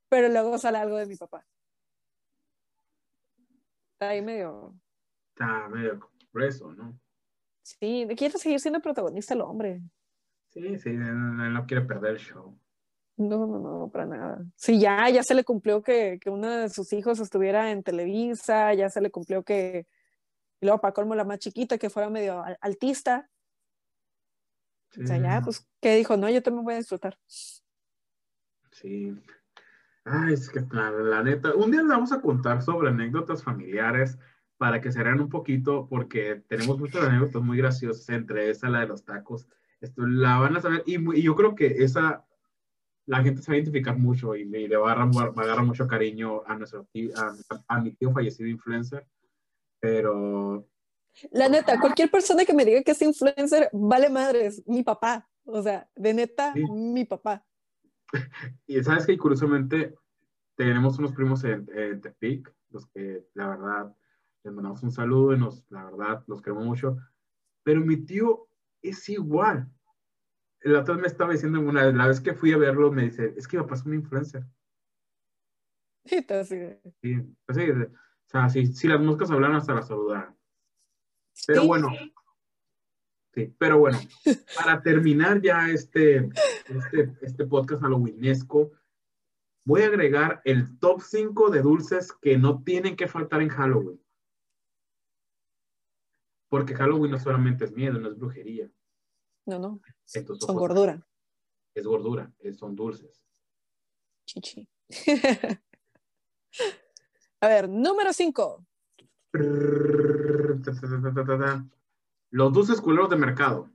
pero luego sale algo de mi papá. Está ahí medio. Está medio preso, ¿no? Sí, quiere seguir siendo protagonista el hombre. Sí, sí, él no quiere perder el show. No, no, no, para nada. Sí, ya, ya se le cumplió que, que uno de sus hijos estuviera en Televisa, ya se le cumplió que, y luego para colmo la más chiquita, que fuera medio altista. O sea, ya, pues, ¿qué dijo? No, yo también voy a disfrutar. Sí. Ay, es que la, neta, un día les vamos a contar sobre anécdotas familiares para que se vean un poquito, porque tenemos muchas anécdotas muy graciosas, entre esa, la de los tacos. Esto la van a saber, y, yo creo que esa la gente se va a identificar mucho y, le va a, agarrar, mucho cariño a, nuestro a, mi tío fallecido influencer, pero... La neta, cualquier persona que me diga que es influencer, vale madres, mi papá, o sea, de neta, mi papá. Y sabes que curiosamente tenemos unos primos en, Tepic, los que la verdad les mandamos un saludo y nos, la verdad, los queremos mucho, pero mi tío es igual otra vez me estaba diciendo una la vez que fui a verlo, me dice, es que iba a pasar una influencer. Sí, sí. Sí, pues sí, o sea, si, las moscas hablan hasta la saludar. Pero bueno, sí, pero bueno, para terminar ya este, este, este podcast halloweenesco, voy a agregar el top 5 de dulces que no tienen que faltar en Halloween. Porque Halloween no solamente es miedo, no es brujería. No, no. son gordura. Es gordura, son dulces. Chichi. A ver, número 5. Los dulces culeros de mercado.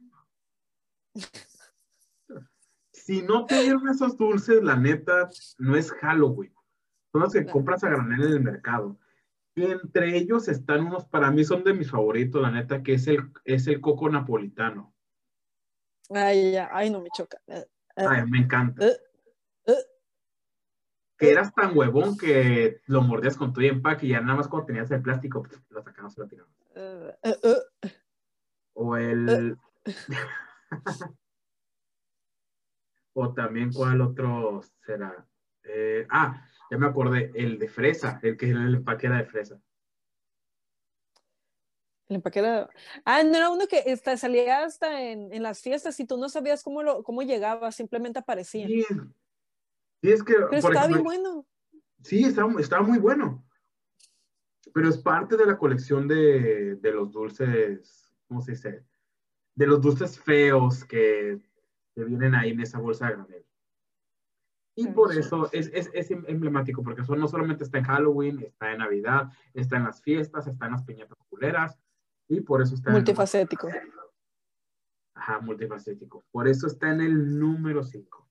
Si no te dieron esos dulces, la neta, no es Halloween. Son los que compras a granel en el mercado. Y entre ellos están unos, para mí son de mis favoritos, la neta, que es el, es el coco napolitano. Ay, ya, ay, no me choca. Eh, eh, ay, me encanta. Eh, que eras tan huevón que lo mordías con tu empaque y ya nada más cuando tenías el plástico, pues, lo sacabas y lo tirabas. o el. o también, ¿cuál otro será? ah, ya me acordé, el de fresa, el que el empaque era de fresa. El empaque Ah, no era uno que salía hasta en, en, las fiestas y tú no sabías cómo, lo, cómo llegaba, simplemente aparecía. Sí, es que... Pero estaba bien bueno. Sí, estaba, estaba, muy bueno. Pero es parte de la colección de, de, los dulces, ¿cómo se dice? De los dulces feos que, que vienen ahí en esa bolsa de granel. Y por eso es, es, es, emblemático, porque eso no solamente está en Halloween, está en Navidad, está en las fiestas, está en las piñatas culeras, y por eso está. Multifacético. Ajá, multifacético. Por eso está en el número 5.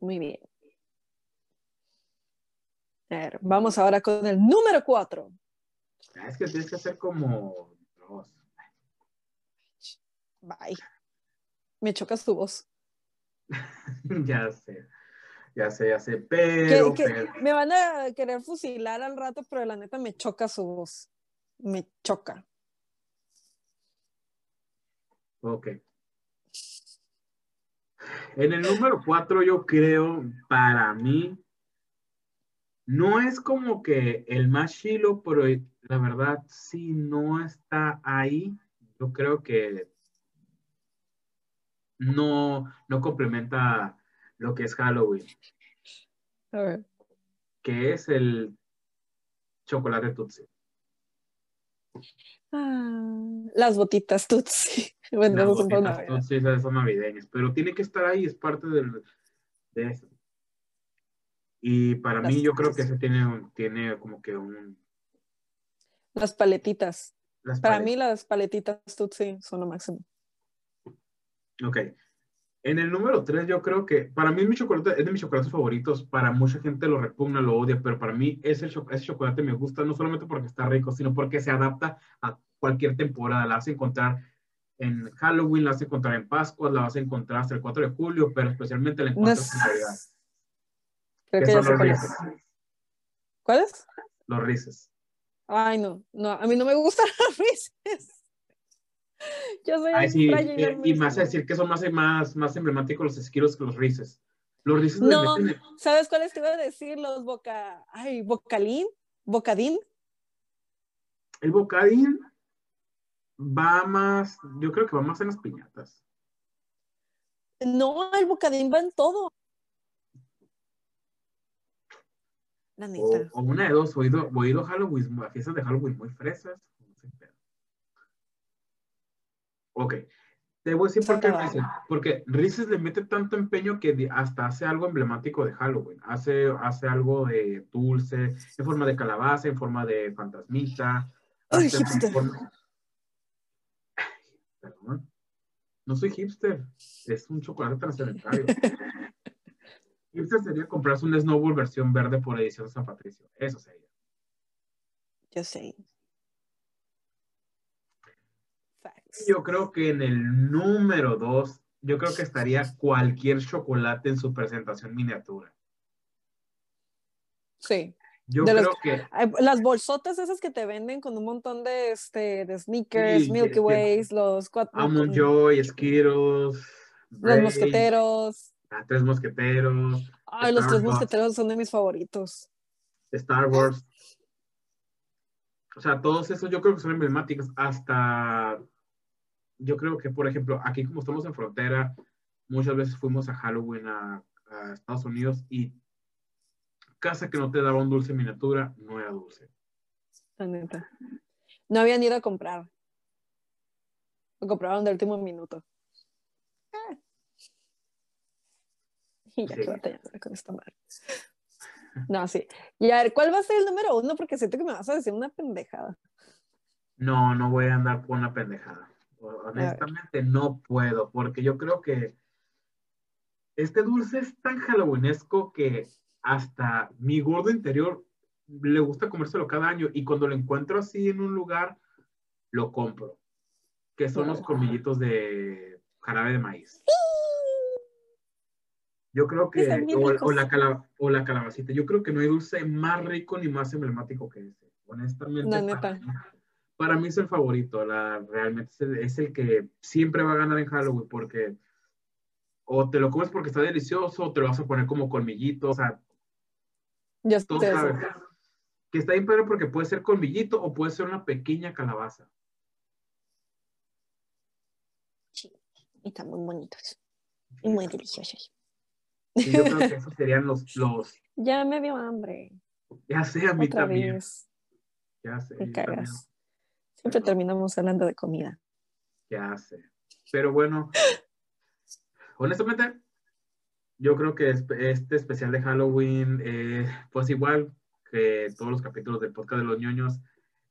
Muy bien. A ver, vamos ahora con el número 4. Ah, es que tienes que hacer como dos. Bye. Me choca su voz. ya sé. Ya sé, ya sé, pero, Me van a querer fusilar al rato, pero la neta me choca su voz. Me choca. Ok. En el número cuatro, yo creo, para mí, no es como que el más chilo, pero la verdad, si no está ahí, yo creo que no, no complementa lo que es Halloween. A ver. Que es el chocolate Tutsi. Ah, las botitas Tutsi. Bueno, son son navideñas, pero tiene que estar ahí, es parte del, de eso. Y para mí yo creo que ese tiene, tiene como que un... Las paletitas. para mí las paletitas Tutsi son lo máximo. Ok. En el número 3 yo creo que para mí mi chocolate es de mis chocolates favoritos. Para mucha gente lo repugna, lo odia, pero para mí ese, ese chocolate me gusta no solamente porque está rico, sino porque se adapta a cualquier temporada. La hace encontrar en Halloween, la vas a encontrar en Pascua, la vas a encontrar hasta el 4 de julio, pero especialmente la encuentras en Navidad. Creo que ya sé cuál es. ¿Cuáles? Los rises. Ay, no, no, a mí no me gustan los rises. Yo soy Ay, sí, y, y, más a decir que son más, más, más emblemáticos los esquiros que los rises. Los Reese's no, ¿sabes cuáles te iba a decir? Los boca, ay, bocalín, bocadín. El bocadín va más, yo creo que va más en las piñatas. No, el bocadín va en todo. La neta. O, una de dos, oído, oído Halloween, a fiestas de Halloween muy fresas. Ok. Te voy a decir por qué Reese's. Porque Reese's le mete tanto empeño que hasta hace algo emblemático de Halloween. Hace, hace algo de dulce, en forma de calabaza, en forma de fantasmita. Ay, No soy hipster. Es un chocolate trascendentario. hipster sería comprarse un Snowball versión verde por edición San Patricio. Eso sería. Yo sé. Yo creo que en el número dos, yo creo que estaría cualquier chocolate en su presentación miniatura. Sí. Yo creo que. Las bolsotas esas que te venden con un montón de, este, de sneakers, Milky Ways, los cuatro. Almond Joy, Skittles. Los mosqueteros. Ah, tres mosqueteros. Ay, los tres mosqueteros son de mis favoritos. Star Wars. O sea, todos esos yo creo que son emblemáticos. Hasta. Yo creo que, por ejemplo, aquí como estamos en frontera, muchas veces fuimos a Halloween a Estados Unidos y casa que no te daba un dulce miniatura no era dulce. La neta. No habían ido a comprar. Lo compraron de último minuto. Ah. Y ya que que con esta madre. No, sí. Y a ver, ¿cuál va a ser el número uno? Porque siento que me vas a decir una pendejada. No, no voy a andar por una pendejada. Honestamente no puedo, porque yo creo que este dulce es tan halloweenesco que hasta mi gordo interior le gusta comérselo cada año y cuando lo encuentro así en un lugar, lo compro. Que son los colmillitos de jarabe de maíz. Yo creo que, o, la o la calabacita, yo creo que no hay dulce más rico ni más emblemático que ese. Honestamente, para, mí, es el favorito. La, realmente es el que siempre va a ganar en Halloween porque o te lo comes porque está delicioso, o te lo vas a poner como colmillito, o sea, ya Que está bien pero porque puede ser colmillito o puede ser una pequeña calabaza. Sí, y están muy bonitos. Y muy deliciosos. Y yo creo que esos serían los, los... Ya me dio hambre. Ya sé, a mí también. Ya sé. Siempre terminamos hablando de comida. Ya sé. Pero bueno, honestamente, yo creo que este especial de Halloween, eh, pues igual que todos los capítulos del podcast de los ñoños,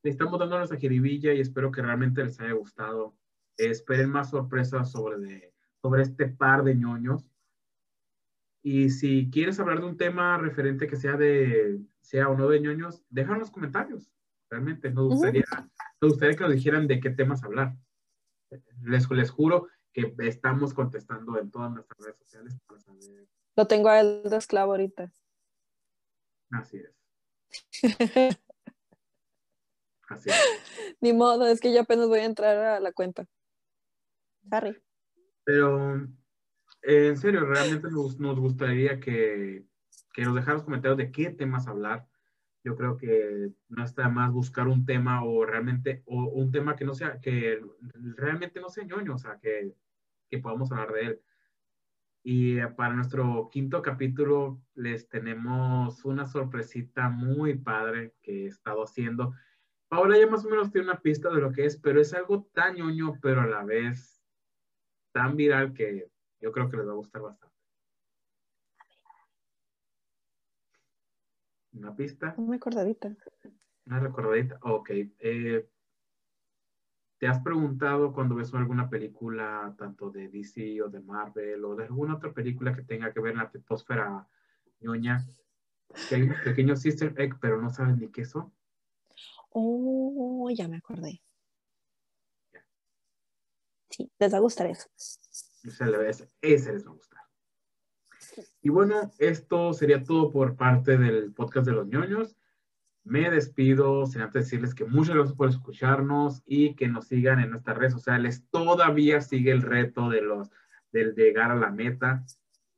le estamos dando nuestra jiribilla y espero que realmente les haya gustado. esperen más sorpresas sobre, sobre este par de ñoños. Y si quieres hablar de un tema referente que sea de, sea o no de ñoños, déjanos los comentarios. Realmente nos gustaría, nos gustaría que nos dijeran de qué temas hablar. Les, les juro que estamos contestando en todas nuestras redes sociales para saber. Lo tengo a él de esclavo ahorita. Así es. Así es. Ni modo, es que yo apenas voy a entrar a la cuenta. Harry. Pero, en serio, realmente nos, gustaría que, que nos dejaran los comentarios de qué temas hablar yo creo que no está más buscar un tema o realmente, o un tema que no sea, que realmente no sea ñoño, o sea, que, que podamos hablar de él. Y para nuestro quinto capítulo les tenemos una sorpresita muy padre que he estado haciendo. Paola ya más o menos tiene una pista de lo que es, pero es algo tan ñoño, pero a la vez tan viral que yo creo que les va a gustar bastante. Una pista. Una recordadita. Una recordadita, ok. Eh, ¿Te has preguntado cuando ves alguna película, tanto de DC o de Marvel o de alguna otra película que tenga que ver en la atmósfera ñoña, que hay un pequeño sister egg, pero no saben ni qué son? Oh, ya me acordé. Sí, les va a gustar eso. Ese les va a gustar. Y bueno, esto sería todo por parte del podcast de los ñoños. Me despido sin antes decirles que muchas gracias por escucharnos y que nos sigan en nuestras redes sociales. Todavía sigue el reto de los del llegar a la meta.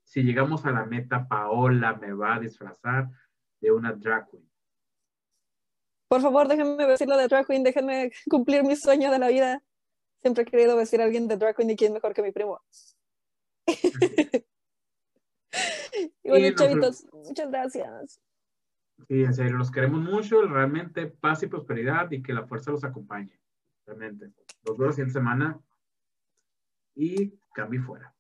si llegamos a la meta, Paola me va a disfrazar de una drag queen. Por favor, déjenme vestirlo de drag queen, déjenme cumplir mi sueño de la vida. Siempre he querido vestir a alguien de drag queen y quién mejor que mi primo. y bueno, chavitos, muchas gracias. Sí, en serio, los queremos mucho, realmente paz y prosperidad y que la fuerza los acompañe. Realmente. Los veo la siguiente semana y cambio fuera.